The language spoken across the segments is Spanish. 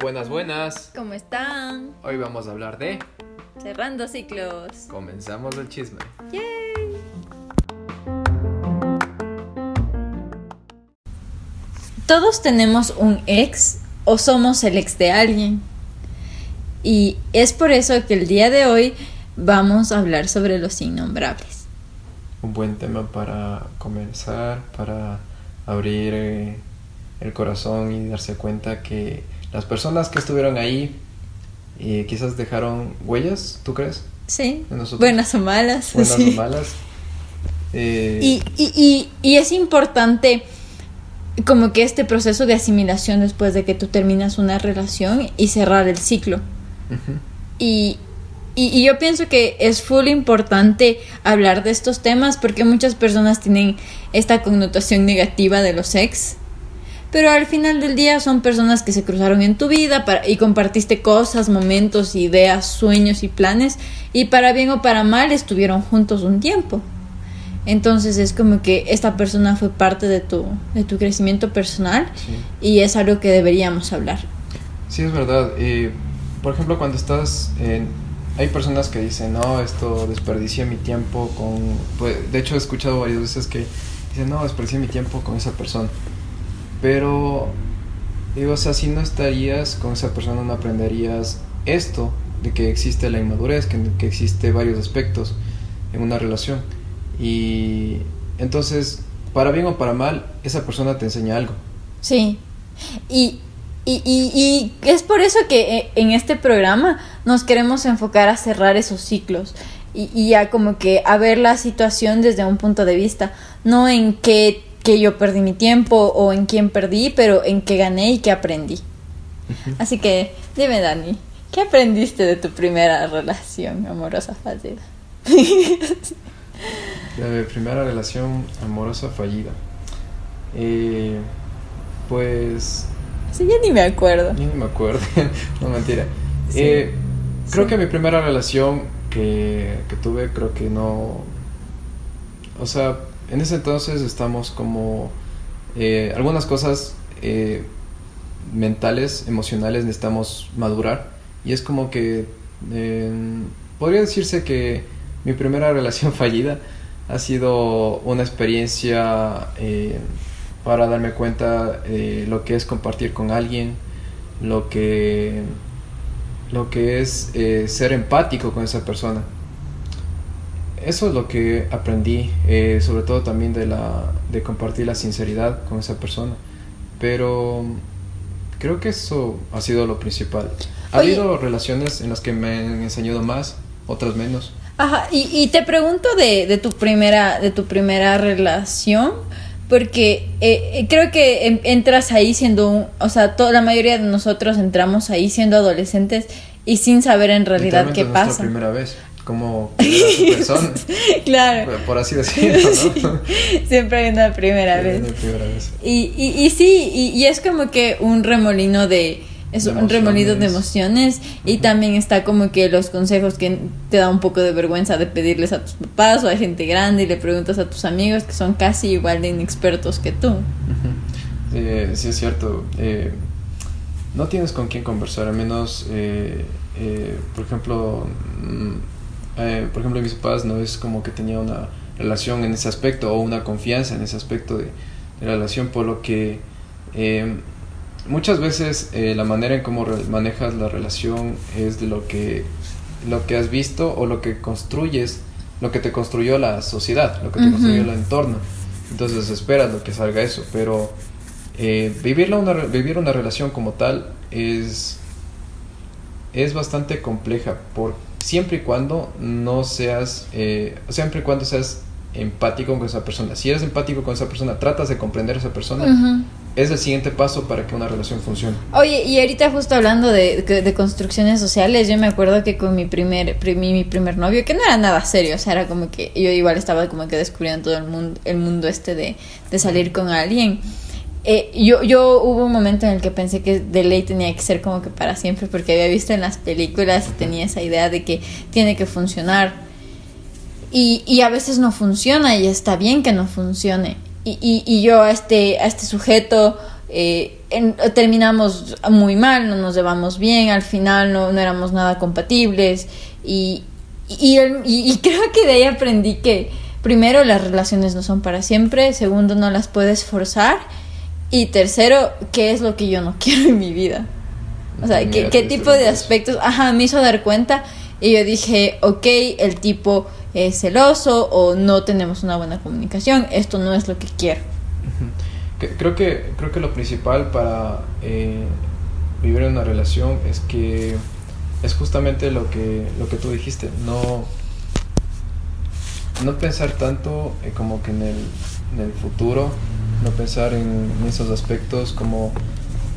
Buenas, buenas. ¿Cómo están? Hoy vamos a hablar de... Cerrando ciclos. Comenzamos el chisme. Yay. Todos tenemos un ex o somos el ex de alguien. Y es por eso que el día de hoy vamos a hablar sobre los innombrables. Un buen tema para comenzar, para abrir eh, el corazón y darse cuenta que las personas que estuvieron ahí y quizás dejaron huellas, ¿tú crees? Sí. Buenas o malas. Buenas sí. o malas. Eh, Y, y, y, y es importante como que este proceso de asimilación después de que tú terminas una relación y cerrar el ciclo. Y, y, y yo pienso que es full importante hablar de estos temas porque muchas personas tienen esta connotación negativa de los ex. Pero al final del día son personas que se cruzaron en tu vida para, y compartiste cosas, momentos, ideas, sueños y planes. Y para bien o para mal estuvieron juntos un tiempo. Entonces es como que esta persona fue parte de tu, de tu crecimiento personal Sí. y es algo que deberíamos hablar. Sí, es verdad. Eh, por ejemplo, cuando estás en... Hay personas que dicen, no, esto desperdicié mi tiempo con... Pues, de hecho, he escuchado varias veces que dicen, no, desperdicié mi tiempo con esa persona. Pero, digo, o sea, si no estarías con esa persona, no aprenderías esto, de que existe la inmadurez, que, que existe varios aspectos en una relación. Y entonces, para bien o para mal, esa persona te enseña algo. Sí. Y, y, y, y es por eso que eh, en este programa nos queremos enfocar a cerrar esos ciclos y, y a como que a ver la situación desde un punto de vista, no en qué que yo perdí mi tiempo o en quién perdí, pero en qué gané y qué aprendí. Así que dime Dani, ¿qué aprendiste de tu primera relación amorosa fallida? De primera relación amorosa fallida. Eh, pues. Sí, ya ni me acuerdo. Yo no me acuerdo. no mentira. Sí. Eh, creo Sí. que mi primera relación que, que tuve, creo que no. O sea, en ese entonces estamos como. eh, algunas cosas eh, mentales, emocionales, necesitamos madurar. Y es como que. eh, podría decirse que mi primera relación fallida ha sido una experiencia eh, para darme cuenta de lo que es compartir con alguien, lo que, lo que es eh, ser empático con esa persona. Eso es lo que aprendí, eh, sobre todo también de, la, de compartir la sinceridad con esa persona. Pero creo que eso ha sido lo principal. Ha Oye. habido relaciones en las que me han enseñado más, otras menos. Ajá, y, y te pregunto de, de tu primera, de tu primera relación, porque eh, eh, creo que en- entras ahí siendo un, o sea, toda la mayoría de nosotros entramos ahí siendo adolescentes y sin saber en realidad qué es pasa. primera vez, como persona, claro, por así decirlo, ¿no? siempre hay una primera Sí, vez. mi primera vez. Y, y, y sí, y, y es como que un remolino de... Es un remolino de emociones. y también está como que los consejos que te da un poco de vergüenza de pedirles a tus papás o a gente grande y le preguntas a tus amigos que son casi igual de inexpertos que tú. Eh, sí, es cierto. eh, no tienes con quién conversar, al menos, eh, eh, por ejemplo, mm, por ejemplo, mis papás no es como que tenía una relación en ese aspecto o una confianza en ese aspecto de, de relación, por lo que muchas veces eh, la manera en cómo manejas la relación es de lo que, lo que has visto o lo que construyes, lo que te construyó la sociedad, lo que te construyó el entorno. Entonces esperas lo que salga eso, pero eh, vivirla una, vivir una relación como tal es, es bastante compleja, por, siempre y cuando no seas, eh, siempre y cuando seas empático con esa persona. Si eres empático con esa persona, tratas de comprender a esa persona. Es el siguiente paso para que una relación funcione. Oye, y ahorita justo hablando de, de construcciones sociales, yo me acuerdo que con mi primer, pri- mi, mi primer novio, que no era nada serio, o sea, era como que yo igual estaba como que descubriendo todo el mundo, el mundo este de, de salir con alguien. Eh, yo, yo hubo un momento en el que pensé que de ley tenía que ser como que para siempre, porque había visto en las películas y tenía esa idea de que tiene que funcionar. Y, y a veces no funciona y está bien que no funcione. Y, y, y yo a este, a este sujeto eh, en- terminamos muy mal, no nos llevamos bien, al final no, no éramos nada compatibles y, y, y- creo que de ahí aprendí que primero las relaciones no son para siempre, segundo no las puedes forzar y tercero, ¿qué es lo que yo no quiero en mi vida? O sea, ¿qué, qué tipo de aspectos? Ajá, me hizo dar cuenta y yo dije, ok, el tipo es celoso o no tenemos una buena comunicación, esto no es lo que quiero. Creo que, creo que lo principal para eh, vivir en una relación es que es justamente lo que, lo que tú dijiste, no, no pensar tanto eh, como que en el, en el futuro, no pensar en, esos aspectos como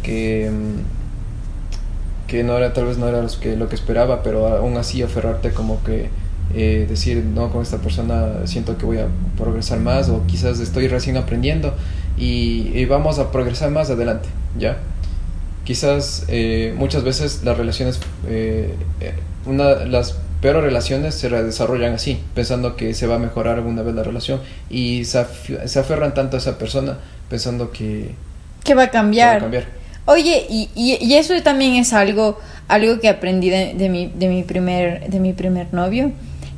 que, mm, que no era, tal vez no era los que, lo que esperaba, pero aún así aferrarte como que eh, decir, no, con esta persona siento que voy a progresar más o quizás estoy recién aprendiendo y, y vamos a progresar más adelante, ¿ya? Quizás eh, muchas veces las relaciones, eh, eh, una, las peores relaciones se desarrollan así, pensando que se va a mejorar alguna vez la relación y se, af- se aferran tanto a esa persona pensando que, ¿Qué va a que va cambiar? a cambiar. Oye, y, y, y eso también es algo, algo que aprendí de, de mi, de, mi primer, de mi primer novio,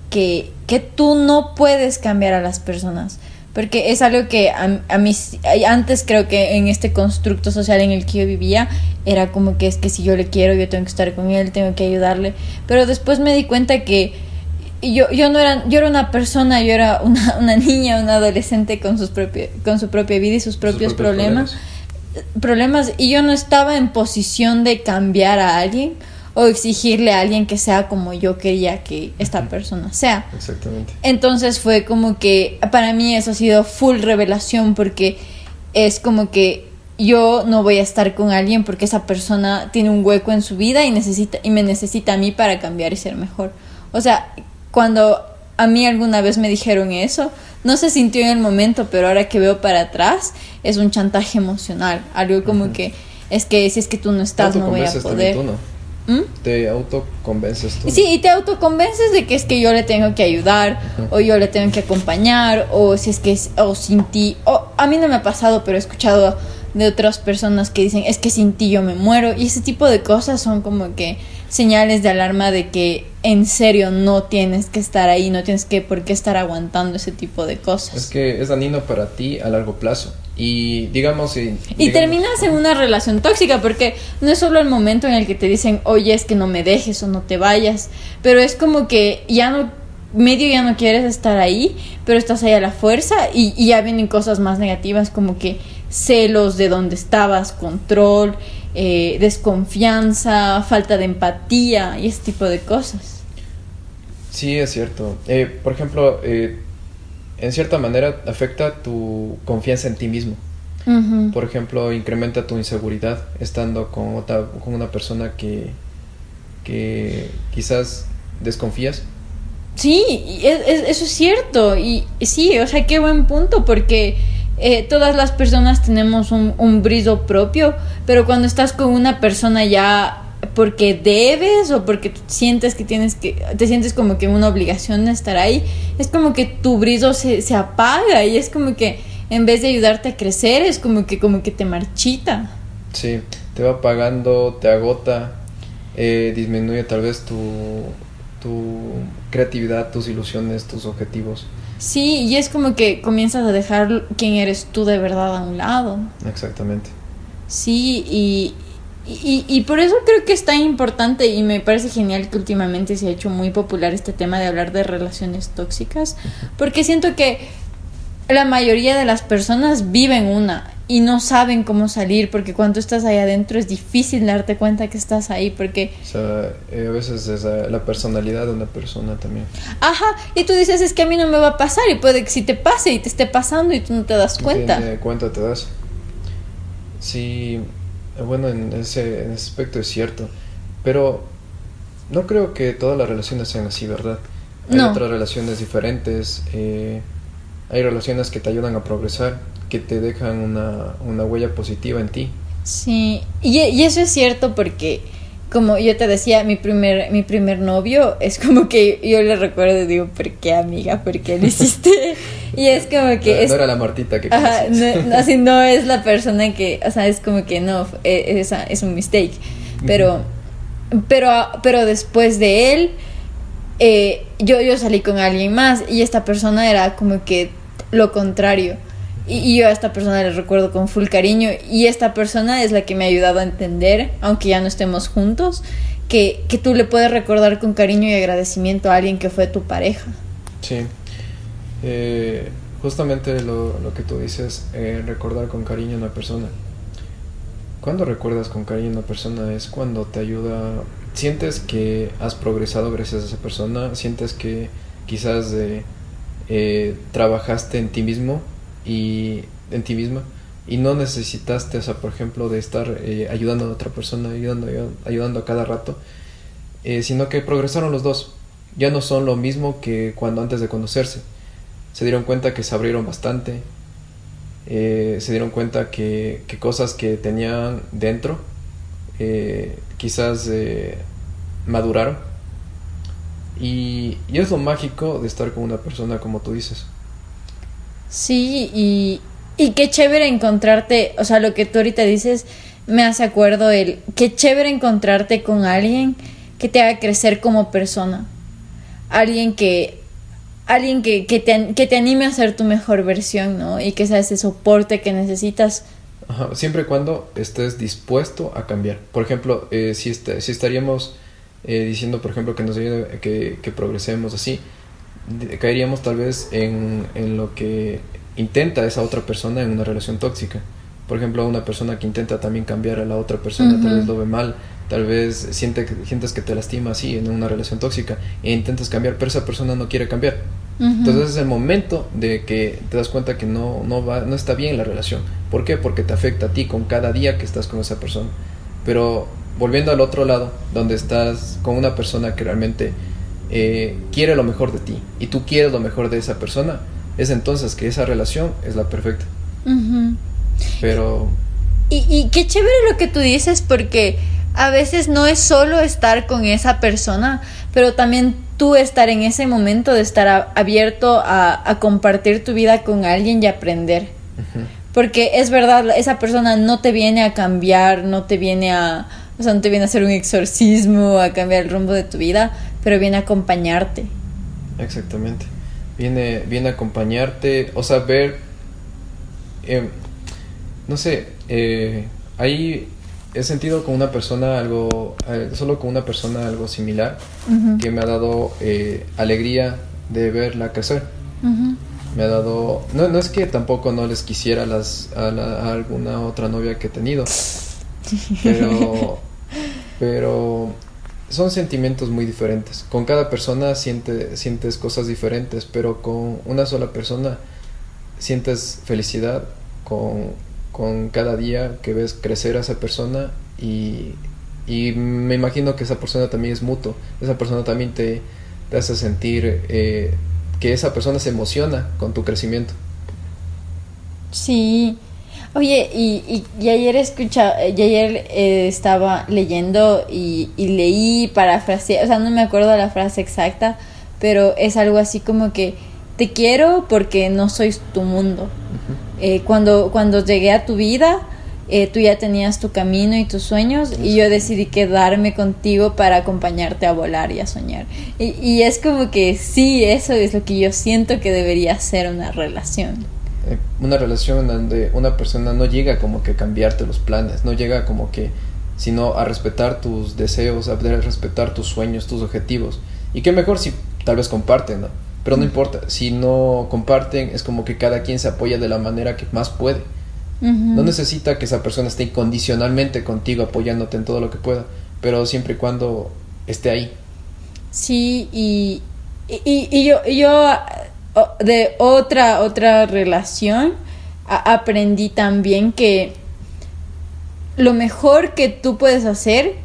que, que tú no puedes cambiar a las personas. Porque es algo que a, a mí, antes creo que en este constructo social en el que yo vivía, era como que es que si yo le quiero, yo tengo que estar con él, tengo que ayudarle. Pero después me di cuenta que yo, yo no era, yo era una persona, yo era una, una niña, una adolescente con, sus propia, con su propia vida y sus propios, propios problemas problemas y yo no estaba en posición de cambiar a alguien o exigirle a alguien que sea como yo quería que esta persona sea. Exactamente. Entonces fue como que para mí eso ha sido full revelación porque es como que yo no voy a estar con alguien porque esa persona tiene un hueco en su vida y necesita y me necesita a mí para cambiar y ser mejor. O sea, cuando a mí alguna vez me dijeron eso, no se sintió en el momento, pero ahora que veo para atrás es un chantaje emocional, algo como que es que si es que tú no estás no voy a poder. tú, ¿no? ¿Mm? Te autoconvences tú. Sí, y te autoconvences de que es que yo le tengo que ayudar, o yo le tengo que acompañar, o si es que es, o sin ti, o a mí no me ha pasado, pero he escuchado de otras personas que dicen, es que sin ti yo me muero, y ese tipo de cosas son como que señales de alarma de que en serio no tienes que estar ahí, no tienes que por qué estar aguantando ese tipo de cosas. Es que es dañino para ti a largo plazo. Y digamos, Y digamos- terminas en una relación tóxica porque no es solo el momento en el que te dicen, oye, es que no me dejes o no te vayas, pero es como que ya no, medio ya no quieres estar ahí, pero estás ahí a la fuerza y, y ya vienen cosas más negativas como que celos de dónde estabas, control, eh, desconfianza, falta de empatía y ese tipo de cosas. Sí, es cierto. Eh, por ejemplo, eh, en cierta manera afecta tu confianza en ti mismo. Por ejemplo, incrementa tu inseguridad estando con, otra, con una persona que, que quizás desconfías. Sí, es- es- eso es cierto. Y sí, o sea, qué buen punto, porque eh, todas las personas tenemos un, un brillo propio, pero cuando estás con una persona ya porque debes o porque sientes que tienes que, te sientes como que una obligación de estar ahí, es como que tu brillo se, se apaga y es como que en vez de ayudarte a crecer, es como que, como que te marchita. Sí, te va pagando, te agota, eh, disminuye tal vez tu, tu creatividad, tus ilusiones, tus objetivos. Sí, y es como que comienzas a dejar quién eres tú de verdad a un lado. Exactamente. Sí, y, y, y por eso creo que es tan importante y me parece genial que últimamente se ha hecho muy popular este tema de hablar de relaciones tóxicas, porque siento que la mayoría de las personas viven una y no saben cómo salir, porque cuando estás ahí adentro es difícil darte cuenta que estás ahí, porque, O sea, eh, a veces es la personalidad de una persona también. ajá, y tú dices, es que a mí no me va a pasar, y puede que sí te pase y te esté pasando y tú no te das cuenta. Ni cuenta te das. Sí, bueno, en ese, en ese aspecto es cierto. Pero no creo que todas las relaciones sean así, ¿verdad? Hay No. otras relaciones diferentes. eh, hay relaciones que te ayudan a progresar, que te dejan una, una huella positiva en ti. Sí, y, y eso es cierto porque, como yo te decía, mi primer, mi primer novio es como que yo le recuerdo y digo, ¿por qué amiga? ¿Por qué lo hiciste? Y es como que... No, es, no era la Martita que Ajá, no, así no es la persona que, o sea, es como que no, e- es, es un mistake. Pero, pero, pero después de él, eh, yo, yo salí con alguien más y esta persona era como que lo contrario. Y, yo a esta persona le recuerdo con full cariño y esta persona es la que me ha ayudado a entender, aunque ya no estemos juntos, que, que tú le puedes recordar con cariño y agradecimiento a alguien que fue tu pareja. Sí. Eh, justamente lo, lo que tú dices, eh, recordar con cariño a una persona. Cuando recuerdas con cariño a una persona es cuando te ayuda, sientes que has progresado gracias a esa persona, sientes que quizás eh, trabajaste en ti mismo y en ti misma y no necesitaste, o sea, por ejemplo, de estar eh, ayudando a otra persona, ayudando, ayudando a cada rato, eh, sino que progresaron los dos. Ya no son lo mismo que cuando antes de conocerse. Se dieron cuenta que se abrieron bastante, eh, se dieron cuenta que, que, cosas que tenían dentro quizás maduraron. Y, y, es lo mágico de estar con una persona como tú dices. Sí, y, y qué chévere encontrarte, o sea, lo que tú ahorita dices me hace acuerdo el qué chévere encontrarte con alguien que te haga crecer como persona. Alguien que alguien que, que, te, que te anime a ser tu mejor versión, ¿no? Y que sea ese soporte que necesitas. Ajá, siempre y cuando estés dispuesto a cambiar. Por ejemplo, eh, si, est si estaríamos eh, diciendo, por ejemplo, que nos ayude, que, que progresemos así, caeríamos tal vez en, en lo que intenta esa otra persona en una relación tóxica. Por ejemplo, una persona que intenta también cambiar a la otra persona, uh -huh. tal vez lo ve mal, tal vez siente sientes que te lastima así en una relación tóxica e intentas cambiar, pero esa persona no quiere cambiar. Uh -huh. Entonces es el momento de que te das cuenta que no, no, va, no está bien la relación. ¿Por qué? Porque te afecta a ti con cada día que estás con esa persona. Pero volviendo al otro lado, donde estás con una persona que realmente eh, quiere lo mejor de ti y tú quieres lo mejor de esa persona, es entonces que esa relación es la perfecta. Uh -huh. Pero... Y, y qué chévere lo que tú dices porque a veces no es solo estar con esa persona, pero también tú estar en ese momento de estar abierto a, a, compartir tu vida con alguien y aprender. Uh -huh. Porque es verdad, esa persona no te viene a cambiar, no te viene a, o sea, no te viene a hacer un exorcismo, a cambiar el rumbo de tu vida, pero viene a acompañarte. Exactamente. Viene, viene a acompañarte, o sea, ver, eh, no sé, eh, ahí he sentido con una persona algo, eh, solo con una persona algo similar, Uh -huh. que me ha dado eh, alegría de verla crecer. Uh -huh. Me ha dado, no, no es que tampoco no les quisiera las, a, la, a alguna otra novia que he tenido, pero, pero son sentimientos muy diferentes. Con cada persona siente, sientes cosas diferentes, pero con una sola persona sientes felicidad con, con cada día que ves crecer a esa persona y, y, me imagino que esa persona también es mutuo. Esa persona también te, te hace sentir eh, que esa persona se emociona con tu crecimiento. Sí. Oye, y, y, y ayer escucha, y ayer eh, estaba leyendo y, y leí parafrasear, o sea, no me acuerdo la frase exacta, pero es algo así como que te quiero porque no soy tu mundo. Uh -huh. eh, cuando, cuando llegué a tu vida, eh, tú ya tenías tu camino y tus sueños y yo decidí quedarme contigo para acompañarte a volar y a soñar. Y, y es como que sí, eso es lo que yo siento que debería ser una relación una relación donde una persona no llega como que a cambiarte los planes, no llega como que, sino a respetar tus deseos, a respetar tus sueños, tus objetivos. Y qué mejor si tal vez comparten, ¿no? Pero no importa, si no comparten es como que cada quien se apoya de la manera que más puede. Uh -huh. No necesita que esa persona esté incondicionalmente contigo apoyándote en todo lo que pueda, pero siempre y cuando esté ahí. Sí, y, y, y yo, yo de otra otra relación aprendí también que lo mejor que tú puedes hacer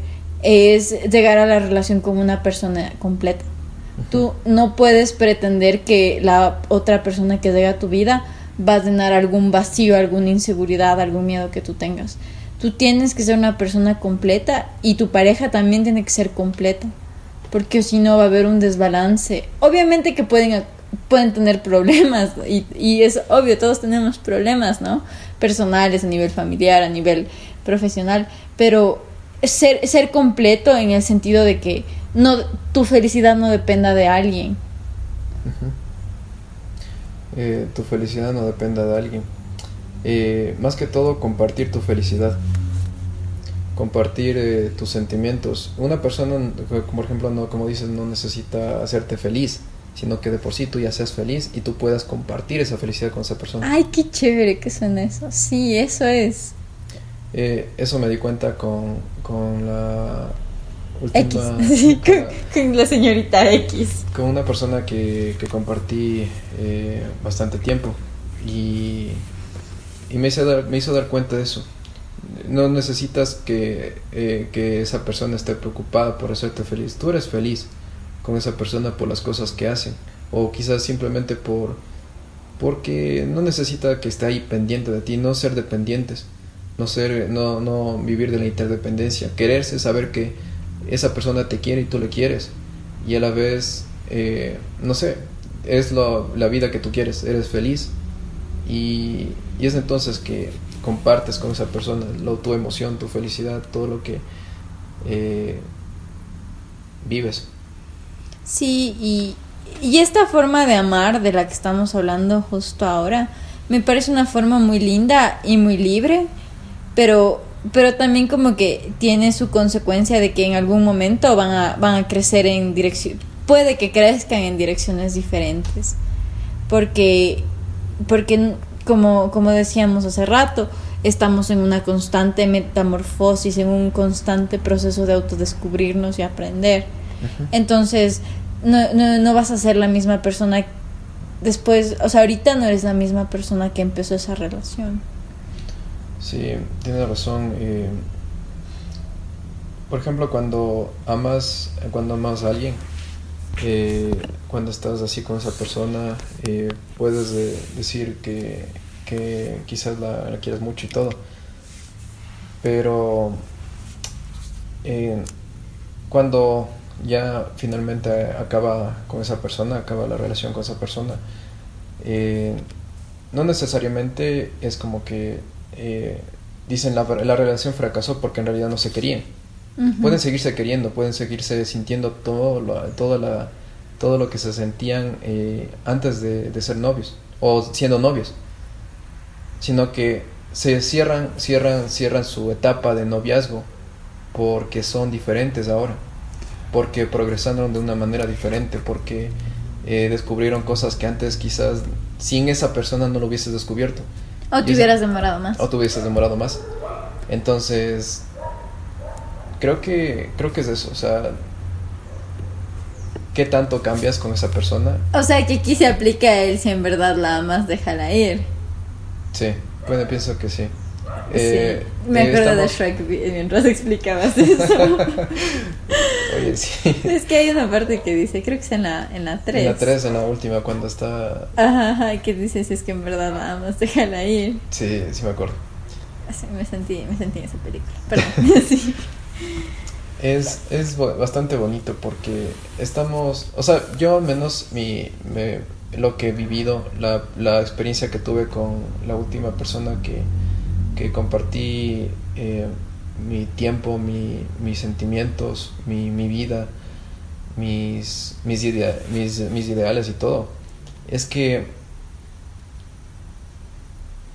es llegar a la relación con una persona completa. Uh -huh. Tú no puedes pretender que la otra persona que llega a tu vida va a llenar algún vacío, alguna inseguridad, algún miedo que tú tengas. Tú tienes que ser una persona completa y tu pareja también tiene que ser completa, porque si no va a haber un desbalance. Obviamente que pueden pueden tener problemas y, y es obvio, todos tenemos problemas, ¿no? Personales, a nivel familiar, a nivel profesional, pero ser, ser completo en el sentido de que no tu felicidad no dependa de alguien. Eh, tu felicidad no dependa de alguien. Eh, más que todo, compartir tu felicidad. Compartir eh, tus sentimientos. Una persona, por ejemplo, no, como dices, no necesita hacerte feliz, sino que de por sí tú ya seas feliz y tú puedas compartir esa felicidad con esa persona. Ay, qué chévere que suena eso. Sí, eso es. eso me di cuenta con, con la última... X. con, la señorita X. Con una persona que, que compartí eh, bastante tiempo y, y me, hizo dar, me hizo dar cuenta de eso. No necesitas que, eh, que esa persona esté preocupada por hacerte feliz. Tú eres feliz con esa persona por las cosas que hacen o quizás simplemente por porque no necesita que esté ahí pendiente de ti, no ser dependientes, no ser no no vivir de la interdependencia, quererse, saber que esa persona te quiere y tú le quieres. Y a la vez, eh, no sé, es la vida que tú quieres, eres feliz. Y, y, es entonces que compartes con esa persona lo, tu emoción, tu felicidad, todo lo que eh, vives. Sí, y, y esta forma de amar de la que estamos hablando justo ahora, me parece una forma muy linda y muy libre, pero pero también como que tiene su consecuencia de que en algún momento van a, van a crecer en dirección, puede que crezcan en direcciones diferentes, porque, porque como, como decíamos hace rato, estamos en una constante metamorfosis, en un constante proceso de autodescubrirnos y aprender. Entonces, no, no, no vas a ser la misma persona después, o sea, ahorita no eres la misma persona que empezó esa relación. Sí, tienes razón. Eh, por ejemplo, cuando amas, cuando amas a alguien, eh, cuando estás así con esa persona, eh, puedes decir que, que quizás la, la, quieres mucho y todo. Pero cuando ya finalmente acaba con esa persona, acaba la relación con esa persona, no necesariamente es como que eh, dicen la, la relación fracasó porque en realidad no se querían. Pueden seguirse queriendo, pueden seguirse sintiendo todo lo, todo la, todo lo que se sentían eh, antes de, de, ser novios o siendo novios, sino que se cierran, cierran, cierran su etapa de noviazgo porque son diferentes ahora, porque progresaron de una manera diferente, porque eh, descubrieron cosas que antes quizás sin esa persona no lo hubieses descubierto. O te hubieras demorado más. O te hubieras demorado más. Entonces, creo que, creo que es eso, o sea, ¿qué tanto cambias con esa persona? O sea, que aquí se aplica a él si en verdad la amas, déjala ir. Sí, bueno, pienso que sí. Eh, me acuerdo estamos... de Shrek mientras explicabas eso. Oye, sí. Es que hay una parte que dice, creo que es en la, en la 3. En la 3, en la última, cuando está... Ajá, ajá, que dice, si es que en verdad la amas, déjala ir. Sí, sí me acuerdo. Sí, me sentí, me sentí en esa película. Perdón, sí. Es, es bastante bonito porque estamos, o sea, yo al menos mi, me, lo que he vivido, la, la experiencia que tuve con la última persona que, que compartí eh, mi tiempo, mi, mis sentimientos, mi, mi vida, mis, mis, mis, ideales y todo, es que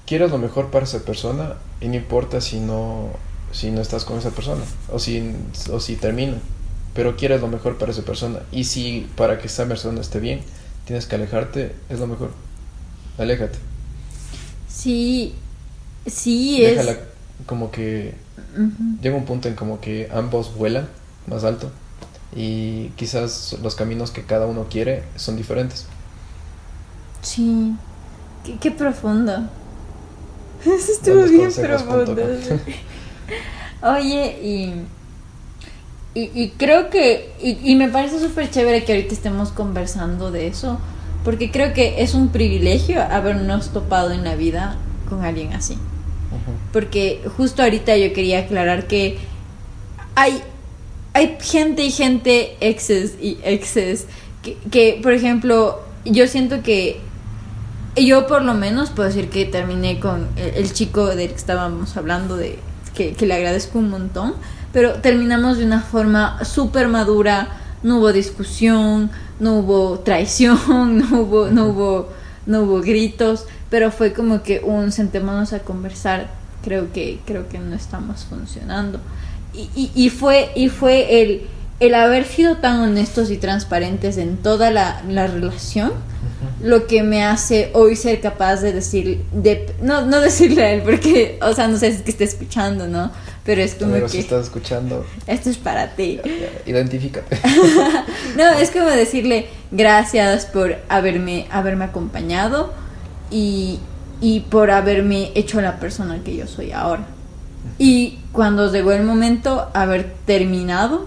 quieres lo mejor para esa persona y no importa si no, si no estás con esa persona o si, o si terminan, pero quieres lo mejor para esa persona y si para que esa persona esté bien tienes que alejarte, es lo mejor. Aléjate. Sí, sí Déjala es... como que llega un punto en como que ambos vuelan más alto y quizás los caminos que cada uno quiere son diferentes. Sí, qué, qué profundo. Eso estuvo bien profundo. Oye, y, y, y, creo que, y, y me parece súper chévere que ahorita estemos conversando de eso, porque creo que es un privilegio habernos topado en la vida con alguien así. Porque justo ahorita yo quería aclarar que hay, hay gente y gente exes y exes que, que, por ejemplo, yo siento que yo por lo menos puedo decir que terminé con el, el chico del que estábamos hablando, de que, que le agradezco un montón, pero terminamos de una forma súper madura, no hubo discusión, no hubo traición, no hubo, no hubo, no hubo gritos, pero fue como que un sentémonos a conversar, creo que, creo que no estamos funcionando. Y, y, y fue, y fue el, el haber sido tan honestos y transparentes en toda la, la relación lo que me hace hoy ser capaz de decir, de, no, no decirle a él, porque, o sea, no sé si es que esté escuchando, ¿no? Pero es como Pero que... si estás escuchando, Esto es para ti. ya, ya, identifícate. no, es como decirle gracias por haberme, haberme acompañado y, y por haberme hecho la persona que yo soy ahora. Y cuando llegó el momento, haber terminado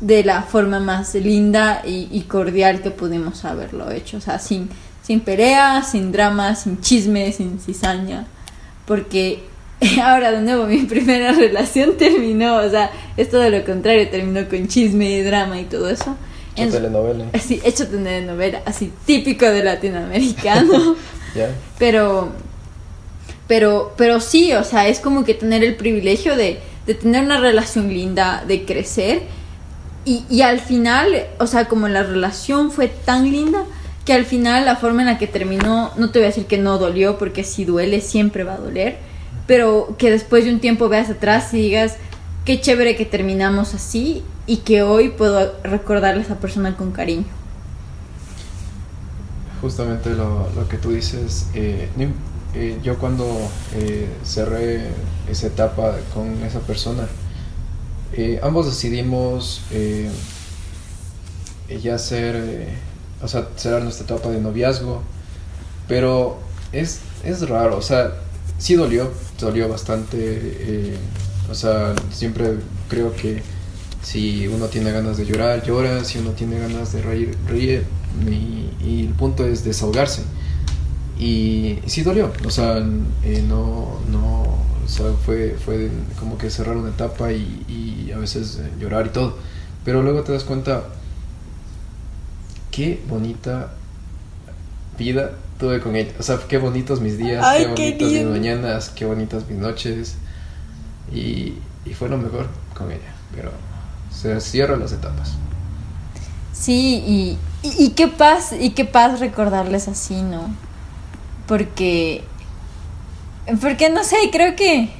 de la forma más linda y, y cordial que pudimos haberlo hecho. O sea, sin, sin pelea, sin drama, sin chisme, sin cizaña. Porque ahora de nuevo mi primera relación terminó, o sea, es todo lo contrario, terminó con chisme, drama y todo eso. En- telenovela. Así, hecho telenovela, así típico de latinoamericano. Pero, pero, pero sí, o sea, es como que tener el privilegio de, de tener una relación linda, de crecer. Y, y al final, o sea, como la relación fue tan linda, que al final la forma en la que terminó, no te voy a decir que no dolió, porque si duele siempre va a doler, pero que después de un tiempo veas atrás y digas, qué chévere que terminamos así y que hoy puedo recordarle a esa persona con cariño. Justamente lo, lo que tú dices, eh, eh, yo cuando eh, cerré esa etapa con esa persona, ambos decidimos ya hacer, o sea, cerrar nuestra etapa de noviazgo, pero es, es raro, o sea, sí dolió, dolió bastante, o sea, siempre creo que si uno tiene ganas de llorar, llora, si uno tiene ganas de reír, ríe, y, y el punto es desahogarse. Y, y sí dolió, o sea, eh, no, no, o sea, fue, fue como que cerrar una etapa y, y a veces eh, llorar y todo, pero luego te das cuenta, qué bonita vida tuve con ella, o sea, qué bonitos mis días, Ay, qué qué bonitas mis mañanas, qué bonitas mis noches, y, y fue lo mejor con ella, pero se cierran las etapas. Sí, y, y, y qué paz, y qué paz recordarles así, ¿no? Porque, porque no sé, creo que,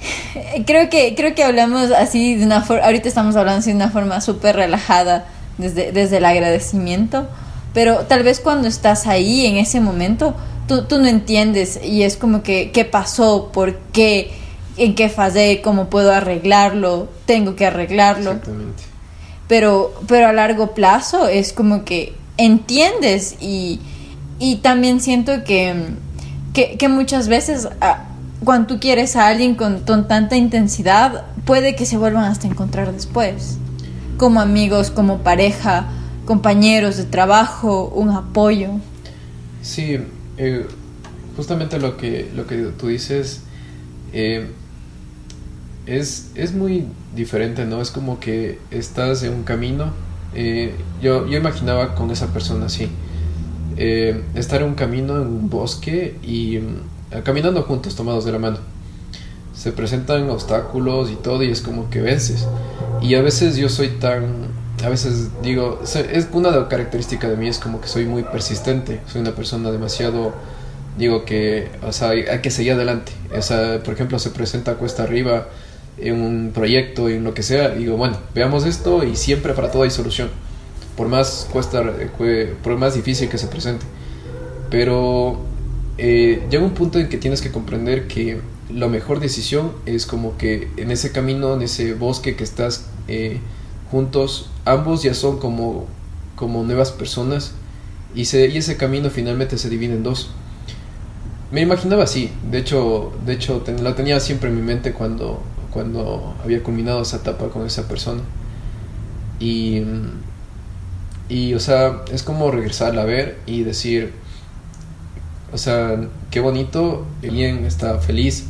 creo que, creo que hablamos así de una forma, ahorita estamos hablando así de una forma súper relajada desde, desde el agradecimiento, pero tal vez cuando estás ahí en ese momento, tú, tú no entiendes y es como que, ¿qué pasó? ¿Por qué? ¿En qué fase? ¿Cómo puedo arreglarlo? ¿Tengo que arreglarlo? Exactamente. Pero, pero a largo plazo es como que entiendes y, y también siento que, que, muchas veces ah, cuando tú quieres a alguien con, con tanta intensidad, puede que se vuelvan hasta encontrar después, como amigos, como pareja, compañeros de trabajo, un apoyo. Sí, eh, justamente lo que, lo que tú dices eh, es, es muy diferente, ¿no? Es como que estás en un camino. eh, yo, yo imaginaba con esa persona así. eh, estar en un camino, en un bosque y mm, caminando juntos, tomados de la mano. Se presentan obstáculos y todo y es como que vences. Y a veces yo soy tan... A veces digo, es una de las características de mí es como que soy muy persistente. Soy una persona demasiado... Digo que, o sea, hay que seguir adelante. O sea, por ejemplo, se presenta cuesta arriba en un proyecto, en lo que sea. Digo, bueno, veamos esto y siempre para todo hay solución. Por más cuesta, eh, por más difícil que se presente. Pero eh, llega un punto en que tienes que comprender que la mejor decisión es como que en ese camino, en ese bosque que estás eh, juntos, ambos ya son como, como nuevas personas y, se, y ese camino finalmente se divide en dos. Me imaginaba así, de hecho, de hecho ten- la tenía siempre en mi mente cuando, cuando había culminado esa etapa con esa persona. Y, y, o sea, es como regresarla a ver y decir, o sea, qué bonito, bien, está feliz.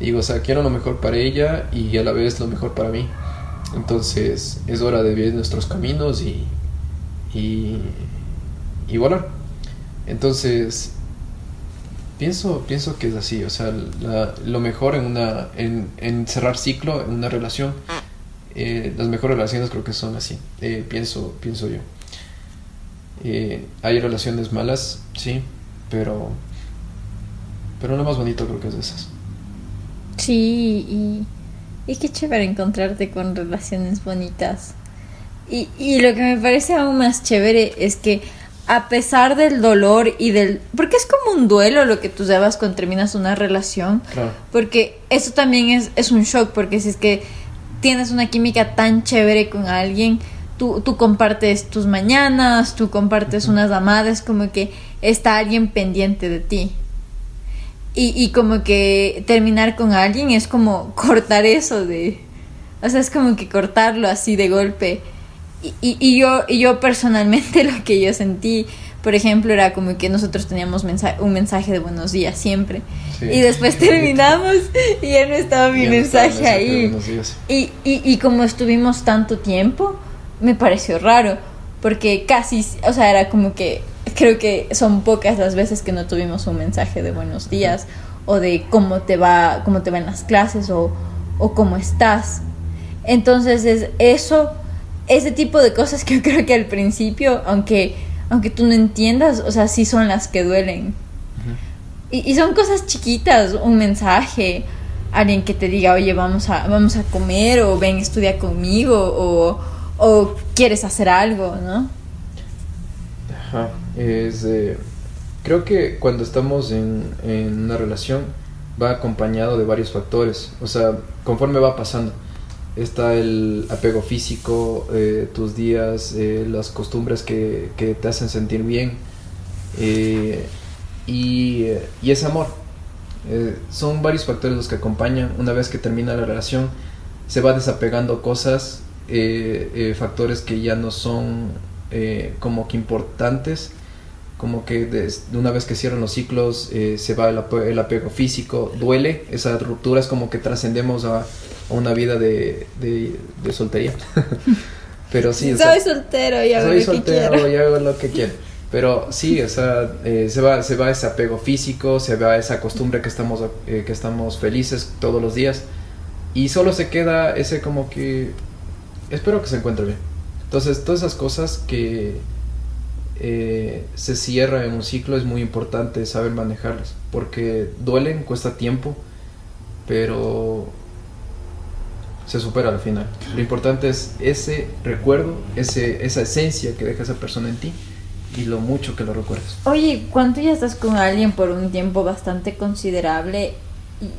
Digo, o sea, quiero lo mejor para ella y a la vez lo mejor para mí. Entonces es hora de ver nuestros caminos y, y, y volar. Entonces, pienso, pienso que es así, o sea, lo mejor en, una, en, cerrar ciclo, en una relación, eh, las mejores relaciones creo que son así, eh, pienso, pienso yo. Eh, hay relaciones malas, sí, pero, pero lo más bonito creo que es de esas. Sí, y, y qué chévere encontrarte con relaciones bonitas. Y, y lo que me parece aún más chévere es que a pesar del dolor y del... Porque es como un duelo lo que tú llevas cuando terminas una relación. Porque eso también es, es un shock, porque si es que tienes una química tan chévere con alguien, tú, tú compartes tus mañanas, tú compartes unas amadas, como que está alguien pendiente de ti. Y, y como que terminar con alguien es como cortar eso de... O sea, es como que cortarlo así de golpe y, y, yo, y yo personalmente lo que yo sentí, por ejemplo, era como que nosotros teníamos un mensaje de buenos días siempre. Y después terminamos y ya no estaba mi mensaje ahí. Y, y, y como estuvimos tanto tiempo, me pareció raro, porque casi, o sea, era como que creo que son pocas las veces que no tuvimos un mensaje de buenos días o de cómo te va, cómo te van las clases o, o cómo estás. Entonces es eso ese tipo de cosas que yo creo que al principio, aunque, aunque tú no entiendas, o sea, sí son las que duelen. y, son cosas chiquitas, un mensaje, alguien que te diga, oye, vamos a, vamos a comer, o ven, estudia conmigo, o, o quieres hacer algo, ¿no? Ajá, es... Eh, creo que cuando estamos en, en una relación va acompañado de varios factores, o sea, conforme va pasando está el apego físico, eh, tus días, eh, las costumbres que, que, te hacen sentir bien eh, y, y, ese amor. son varios factores los que acompañan. Una vez que termina la relación, se va desapegando cosas, factores que ya no son como que importantes. Como que de, una vez que cierran los ciclos se va el, el apego físico, duele, esa ruptura es como que trascendemos a, una vida de, de, soltería. Pero sí, soy soltero y hago soy lo soltero que quiero. y hago lo que quiero. Pero sí, o sea, eh, se, va, se va ese apego físico, se va esa costumbre que estamos, eh, que estamos felices todos los días. Y solo se queda ese como que... Espero que se encuentre bien. Entonces, todas esas cosas que eh, se cierra en un ciclo es muy importante saber manejarlas. Porque duelen, cuesta tiempo, pero se supera al final. Lo importante es ese recuerdo, ese, esa esencia que deja esa persona en ti y lo mucho que lo recuerdas. Oye, cuando ya estás con alguien por un tiempo bastante considerable,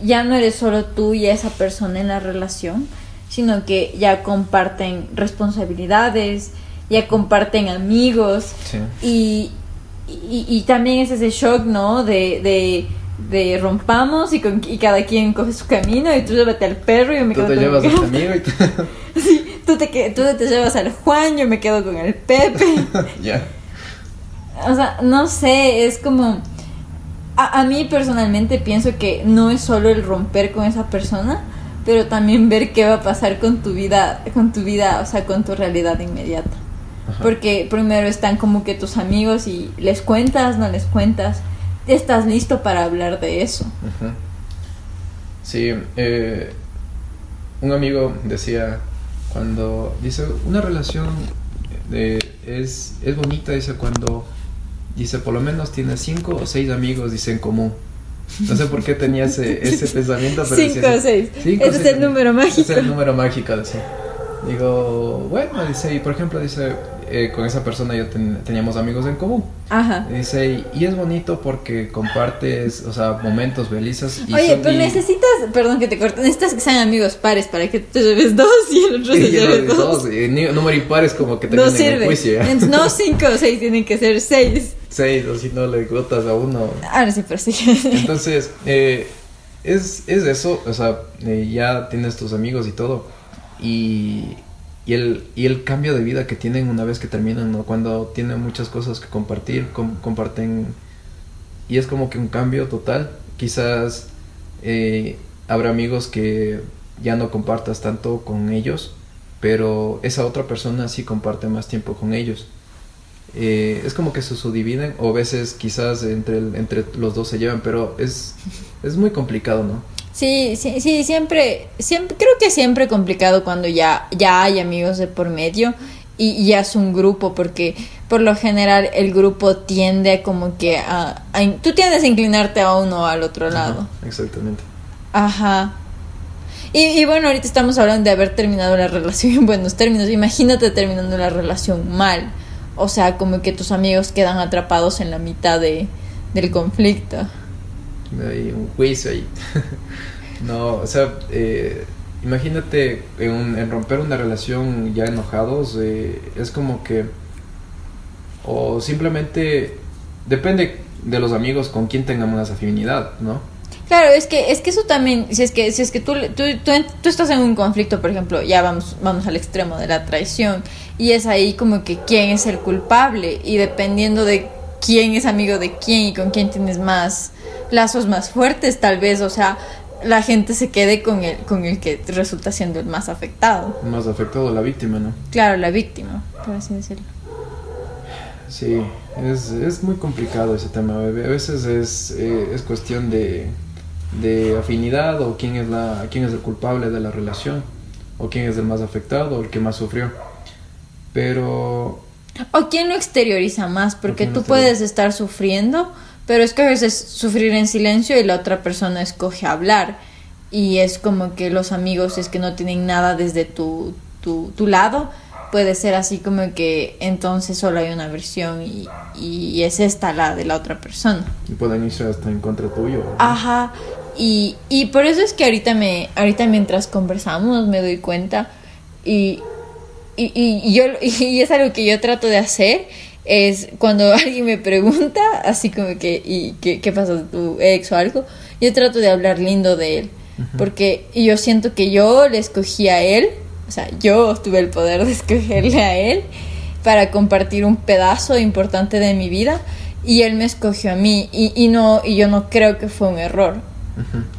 ya no eres solo tú y esa persona en la relación, sino que ya comparten responsabilidades, ya comparten amigos y, y, también es ese shock, ¿no? de de rompamos y, con, y cada quien coge su camino y tú llévate al perro y yo me quedo con te llevas a tu amigo y sí, tú te, tú te llevas al Juan, yo me quedo con el Pepe. Ya. O sea, no sé, es como... A, a, mí personalmente pienso que no es solo el romper con esa persona, pero también ver qué va a pasar con tu vida, con tu vida, o sea, con tu realidad inmediata. Porque primero están como que tus amigos y les cuentas, no les cuentas estás listo para hablar de eso. Sí, eh, un amigo decía, cuando dice, una relación de, es, es bonita, dice, cuando, dice, por lo menos tiene cinco o seis amigos, dice, en común. No sé por qué tenía ese, ese pensamiento, pero... Cinco o seis. ese es el número mágico. Ese es el número mágico, dice. Digo, bueno, dice, y por ejemplo, dice, eh, con esa persona yo teníamos amigos en común. Ajá. Dice, y es bonito porque compartes, o sea, momentos felices. Y Oye, pero necesitas, perdón que te corte, necesitas que sean amigos pares para que te lleves dos y el otro se lleve dos. dos. número impares como que te no sirve. juicio. No cinco o seis, tienen que ser seis. Seis, o si no le gotas a uno. Ahora sí, pero sí. Entonces, eh, es, es eso, o sea, eh, ya tienes tus amigos y todo. Y y el, y el cambio de vida que tienen una vez que terminan, ¿no? Cuando tienen muchas cosas que compartir, comparten... Y es como que un cambio total. Quizás eh, habrá amigos que ya no compartas tanto con ellos, pero esa otra persona sí comparte más tiempo con ellos. eh, es como que se subdividen o a veces quizás entre, entre los dos se llevan, pero es, es muy complicado, ¿no? Sí, sí, sí, siempre, siempre, creo que siempre complicado cuando ya, ya hay amigos de por medio y, ya es un grupo, porque por lo general el grupo tiende como que a, a tú tiendes a inclinarte a uno o al otro lado. Ajá, exactamente. Ajá. Y, y bueno, ahorita estamos hablando de haber terminado la relación en buenos términos. Imagínate terminando la relación mal. O sea, como que tus amigos quedan atrapados en la mitad de, del conflicto. Hay un juicio ahí. no, o sea, eh, imagínate en, en romper una relación ya enojados, eh, es como que, o simplemente, depende de los amigos con quien tengamos más afinidad, ¿no? Claro, es que, es que eso también, si es que, si es que tú, tú, tú, tú estás en un conflicto, por ejemplo, ya vamos, vamos al extremo de la traición, y es ahí como que quién es el culpable, y dependiendo de quién es amigo de quién y con quién tienes más lazos más fuertes, tal vez, o sea, la gente se quede con el, con el que resulta siendo el más afectado. Más afectado la víctima, ¿no? Claro, la víctima, por así decirlo. Sí, es, es muy complicado ese tema. A veces es, eh, es cuestión de, de afinidad o quién es, la, quién es el culpable de la relación o quién es el más afectado o el que más sufrió. Pero O quién lo exterioriza más, porque tú puedes estar sufriendo, pero es que a veces sufrir en silencio y la otra persona escoge hablar. Y es como que los amigos es que no tienen nada desde tu, tu, tu lado. Puede ser así como que entonces solo hay una versión y, y es esta la de la otra persona. pueden irse hasta en contra tuyo. ¿no? Ajá. Y, y por eso es que ahorita me, ahorita mientras conversamos me doy cuenta y, y, y, y yo y es algo que yo trato de hacer es cuando alguien me pregunta así como que y qué, qué pasa tu ex o algo yo trato de hablar lindo de él porque yo siento que yo le escogí a él o sea yo tuve el poder de escogerle a él para compartir un pedazo importante de mi vida y él me escogió a mí y, y no y yo no creo que fue un error.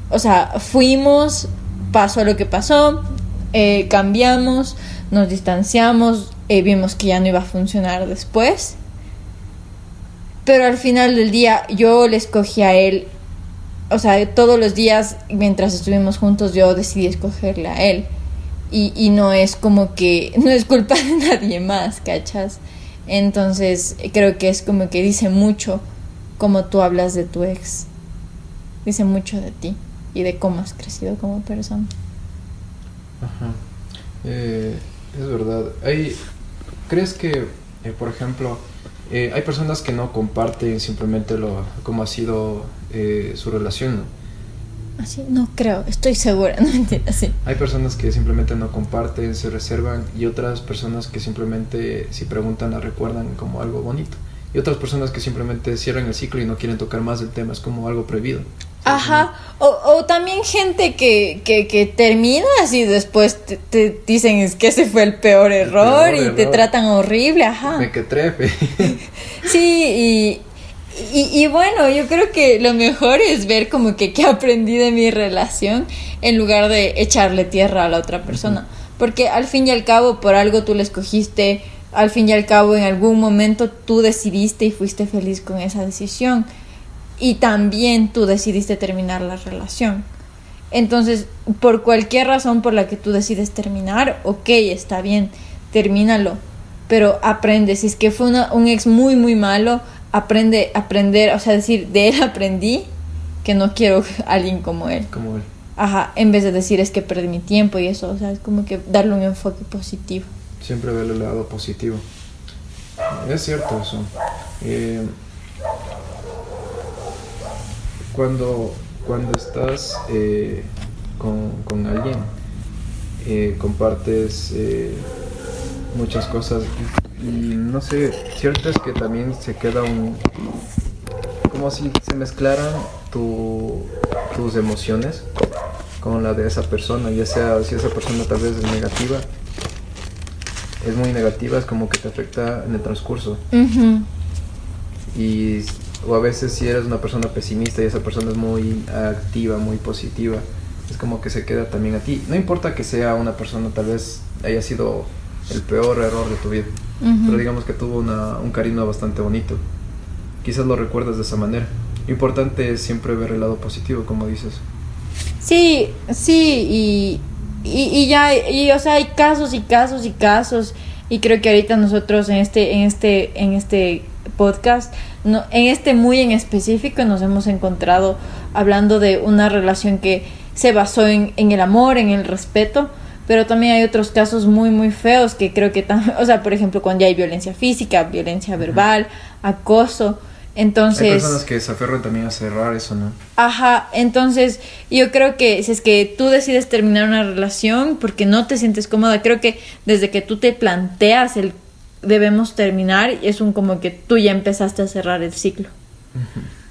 O sea, fuimos, pasó lo que pasó, eh, cambiamos, nos distanciamos, vimos que ya no iba a funcionar después. Pero al final del día yo le escogí a él, o sea, todos los días mientras estuvimos juntos yo decidí escogerle a él. Y, y no es como que, no es culpa de nadie más, ¿cachas? Entonces creo que es como que dice mucho como tú hablas de tu ex. Dice mucho de ti y de cómo has crecido como persona. Ajá. Eh, es verdad. Hay, ¿Crees que, eh, por ejemplo, eh, hay personas que no comparten simplemente lo, cómo ha sido eh, su relación? ¿no? Así, no creo, estoy segura, no entiendo, sí. Hay personas que simplemente no comparten, se reservan y otras personas que simplemente si preguntan la recuerdan como algo bonito. Y otras personas que simplemente cierran el ciclo y no quieren tocar más el tema, es como algo prohibido. Ajá, o, o también gente que, que, que terminas y después te, te dicen es que ese fue el peor error y te tratan horrible, ajá. Me que trepe. Sí, y, y, y bueno, yo creo que lo mejor es ver como que qué aprendí de mi relación en lugar de echarle tierra a la otra persona. Porque al fin y al cabo, por algo tú le escogiste, al fin y al cabo, en algún momento tú decidiste y fuiste feliz con esa decisión. Y también tú decidiste terminar la relación. Entonces, por cualquier razón por la que tú decides terminar, ok, está bien, termínalo. Pero aprende, si es que fue una- un ex muy, muy malo, aprende, aprender, o sea, decir, de él aprendí que no quiero a alguien como él. como él. Ajá, en vez de decir es que perdí mi tiempo y eso, o sea, es como que darle un enfoque positivo. Siempre verle el lado positivo. Es cierto eso. Eh, cuando, cuando estás eh, con, con alguien, eh, compartes eh, muchas cosas y, y no sé, cierto es que también se queda un... como si se mezclaran tu- tus emociones con la de esa persona, ya sea si esa persona tal vez es negativa, es muy negativa, es como que te afecta en el transcurso. Y, o a veces si eres una persona pesimista y esa persona es muy activa, muy positiva, es como que se queda también a ti. No importa que sea una persona tal vez haya sido el peor error de tu vida. Ujú. Pero digamos que tuvo una, un cariño bastante bonito. Quizás lo recuerdas de esa manera. Importante es siempre ver el lado positivo, como dices. Sí, sí, y, y, y ya, y, o sea, hay casos y casos y casos, y creo que ahorita nosotros en este, en este, en este podcast, no, en este muy en específico, nos hemos encontrado hablando de una relación que se basó en, en el amor, en el respeto, pero también hay otros casos muy, muy feos que creo que también, o sea, por ejemplo, cuando ya hay violencia física, violencia verbal, acoso, entonces... Hay personas que se aferran también a cerrar eso, ¿no? Ajá, entonces yo creo que si es que tú decides terminar una relación porque no te sientes cómoda, creo que desde que tú te planteas el debemos terminar, es un como que tú ya empezaste a cerrar el ciclo.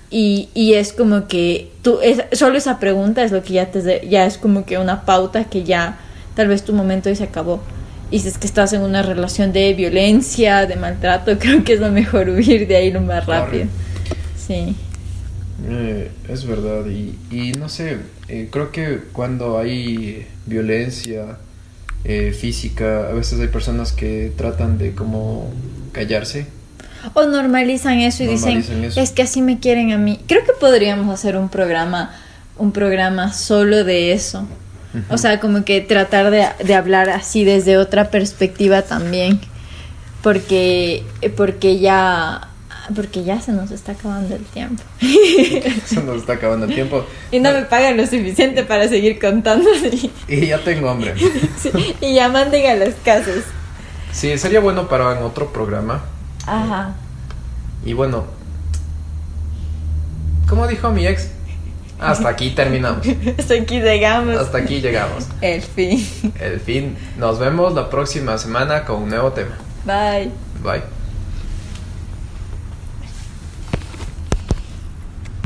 Y, y es como que tú, es, solo esa pregunta es lo que ya te, ya es como que una pauta que ya tal vez tu momento y se acabó. Y si es que estás en una relación de violencia, de maltrato, creo que es lo mejor huir de ahí lo más rápido. Sí. Eh, es verdad, y, y no sé, eh, creo que cuando hay violencia eh, física, a veces hay personas que tratan de como callarse. O normalizan eso y dicen, eso. es que así me quieren a mí. Creo que podríamos hacer un programa, un programa solo de eso. O sea, como que tratar de, de hablar así desde otra perspectiva también. Porque, porque ya, porque ya se nos está acabando el tiempo. Se nos está acabando el tiempo. y no me pagan lo suficiente para seguir contando. Y ya tengo hambre. Sí, y ya manden a las casas. Sí, sería bueno para en otro programa. Ajá. Y bueno, como dijo mi ex, hasta aquí terminamos. Hasta aquí llegamos. Hasta aquí llegamos. El fin. El fin. Nos vemos la próxima semana con un nuevo tema. Bye. Bye.